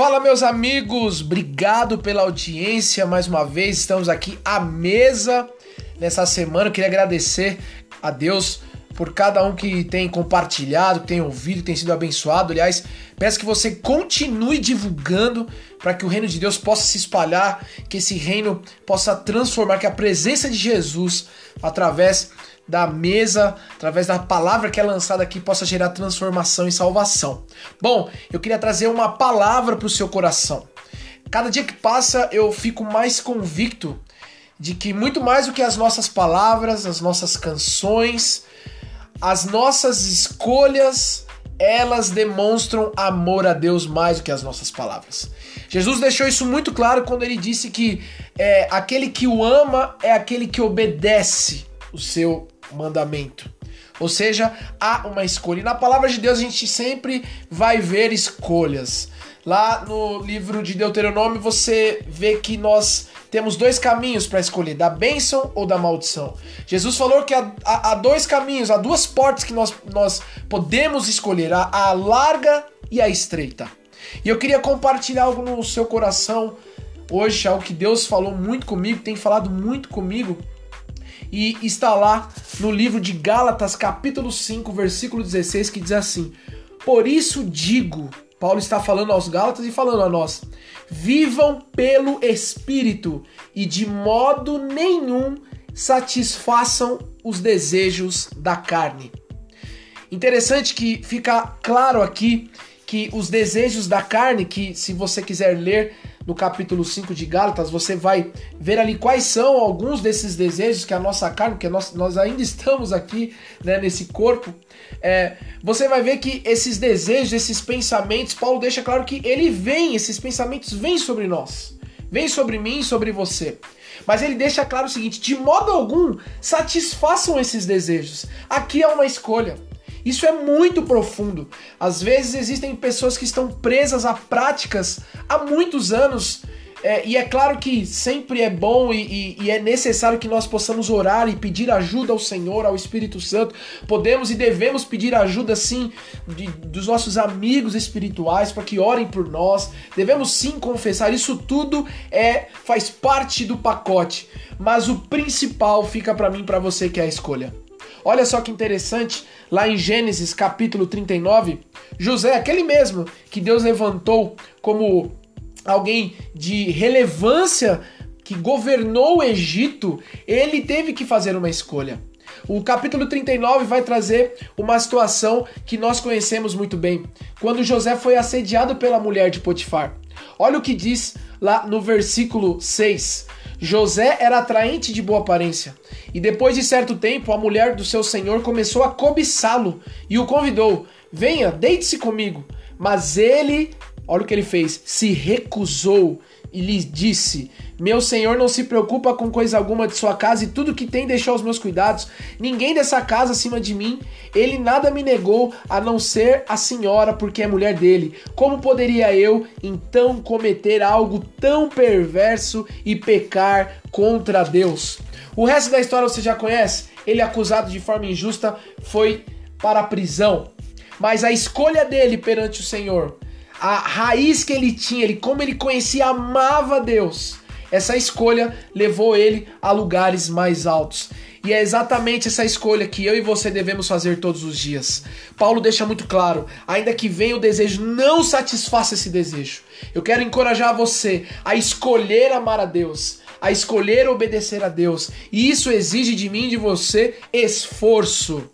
Fala, meus amigos, obrigado pela audiência mais uma vez. Estamos aqui à mesa nessa semana. Eu queria agradecer a Deus por cada um que tem compartilhado, que tem ouvido, que tem sido abençoado. Aliás, peço que você continue divulgando para que o reino de Deus possa se espalhar, que esse reino possa transformar, que a presença de Jesus, através da mesa, através da palavra que é lançada aqui, possa gerar transformação e salvação. Bom, eu queria trazer uma palavra para o seu coração. Cada dia que passa, eu fico mais convicto de que muito mais do que as nossas palavras, as nossas canções, as nossas escolhas, elas demonstram amor a Deus mais do que as nossas palavras. Jesus deixou isso muito claro quando ele disse que é, aquele que o ama é aquele que obedece o seu mandamento. Ou seja, há uma escolha. E na palavra de Deus a gente sempre vai ver escolhas. Lá no livro de Deuteronômio você vê que nós temos dois caminhos para escolher, da bênção ou da maldição. Jesus falou que há, há, há, dois caminhos, há duas portas que nós, nós podemos escolher, a, a larga e a estreita. E eu queria compartilhar algo no seu coração hoje, algo que Deus falou muito comigo, tem falado muito comigo e está lá no livro de Gálatas, capítulo 5, versículo 16, que diz assim: Por isso digo, Paulo está falando aos Gálatas e falando a nós: vivam pelo Espírito e de modo nenhum satisfaçam os desejos da carne. Interessante que fica claro aqui que os desejos da carne, que se você quiser ler no capítulo 5 de Gálatas, você vai ver ali quais são alguns desses desejos que a nossa carne, porque nós, nós ainda estamos aqui né, nesse corpo, é, você vai ver que esses desejos, esses pensamentos, Paulo deixa claro que ele vem, esses pensamentos vêm sobre nós, vêm sobre mim, sobre você. Mas ele deixa claro o seguinte: de modo algum satisfaçam esses desejos. Aqui é uma escolha. Isso é muito profundo. Às vezes existem pessoas que estão presas a práticas há muitos anos. É, e é claro que sempre é bom e, e, e, é necessário que nós possamos orar e pedir ajuda ao Senhor, ao Espírito Santo. Podemos e devemos pedir ajuda, sim, de, dos nossos amigos espirituais para que orem por nós. Devemos sim confessar. Isso tudo é faz parte do pacote. Mas o principal fica para mim, para você que é a escolha. Olha só que interessante, lá em Gênesis capítulo 39, José, aquele mesmo que Deus levantou como alguém de relevância que governou o Egito, ele teve que fazer uma escolha. O capítulo 39 vai trazer uma situação que nós conhecemos muito bem, quando José foi assediado pela mulher de Potifar. Olha o que diz lá no versículo 6. José era atraente de boa aparência, e depois de certo tempo a mulher do seu senhor começou a cobiçá-lo e o convidou: Venha, deite-se comigo. Mas ele, olha o que ele fez, se recusou e lhe disse: Meu senhor não se preocupa com coisa alguma de sua casa e tudo que tem deixou aos meus cuidados. Ninguém dessa casa acima de mim. Ele nada me negou a não ser a senhora, porque é mulher dele. Como poderia eu então cometer algo tão perverso e pecar contra Deus? O resto da história você já conhece. Ele, acusado de forma injusta, foi para a prisão. Mas a escolha dele perante o Senhor a raiz que ele tinha, ele como ele conhecia, amava Deus. Essa escolha levou ele a lugares mais altos. E é exatamente essa escolha que eu e você devemos fazer todos os dias. Paulo deixa muito claro: ainda que venha o desejo, não satisfaça esse desejo. Eu quero encorajar você a escolher amar a Deus, a escolher obedecer a Deus. E isso exige de mim e de você esforço.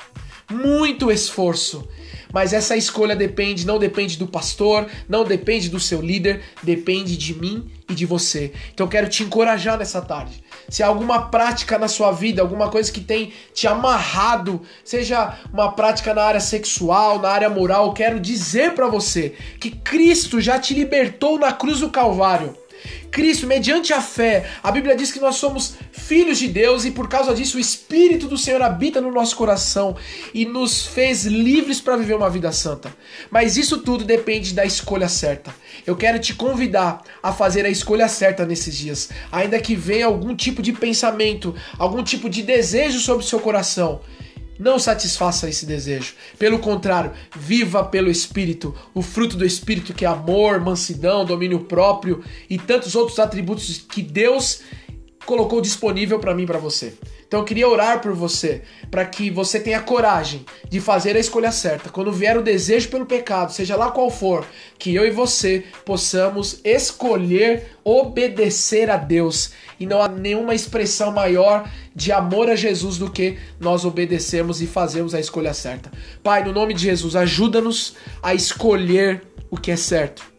Muito esforço. Mas essa escolha depende, não depende do pastor, não depende do seu líder, depende de mim e de você. Então eu quero te encorajar nessa tarde. Se há alguma prática na sua vida, alguma coisa que tem te amarrado, seja uma prática na área sexual, na área moral, eu quero dizer para você que Cristo já te libertou na cruz do Calvário. Cristo, mediante a fé, a Bíblia diz que nós somos filhos de Deus e por causa disso o Espírito do Senhor habita no nosso coração e nos fez livres para viver uma vida santa. Mas isso tudo depende da escolha certa. Eu quero te convidar a fazer a escolha certa nesses dias, ainda que venha algum tipo de pensamento, algum tipo de desejo sobre o seu coração. Não satisfaça esse desejo. Pelo contrário, viva pelo Espírito, o fruto do Espírito que é amor, mansidão, domínio próprio e tantos outros atributos que Deus colocou disponível para mim e para você. Então eu queria orar por você, para que você tenha coragem de fazer a escolha certa. Quando vier o desejo pelo pecado, seja lá qual for, que eu e você possamos escolher obedecer a Deus. E não há nenhuma expressão maior de amor a Jesus do que nós obedecermos e fazermos a escolha certa. Pai, no nome de Jesus, ajuda-nos a escolher o que é certo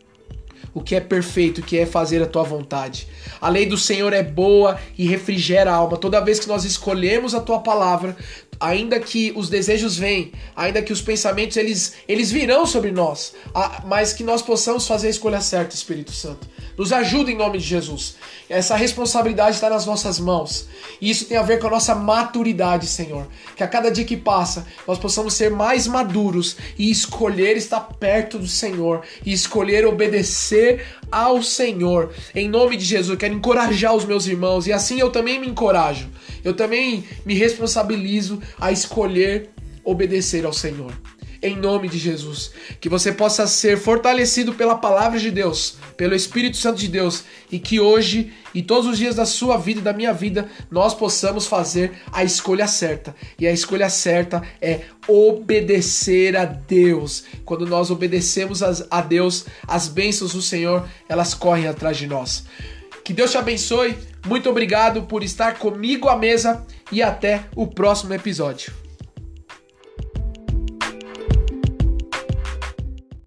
o que é perfeito, que é fazer a tua vontade. A lei do Senhor é boa e refrigera a alma. Toda vez que nós escolhemos a tua palavra, ainda que os desejos venham, ainda que os pensamentos eles, eles virão sobre nós, mas que nós possamos fazer a escolha certa, Espírito Santo. Nos ajuda em nome de Jesus. Essa responsabilidade está nas nossas mãos. E isso tem a ver com a nossa maturidade, Senhor. Que a cada dia que passa, nós possamos ser mais maduros e escolher estar perto do Senhor e escolher obedecer ao Senhor. Em nome de Jesus, quero encorajar os meus irmãos e assim eu também me encorajo. Eu também me responsabilizo a escolher obedecer ao Senhor em nome de Jesus. Que você possa ser fortalecido pela palavra de Deus, pelo Espírito Santo de Deus, e que hoje e todos os dias da sua vida e da minha vida nós possamos fazer a escolha certa. E a escolha certa é obedecer a Deus. Quando nós obedecemos a Deus, as bênçãos do Senhor, elas correm atrás de nós. Que Deus te abençoe. Muito obrigado por estar comigo à mesa e até o próximo episódio.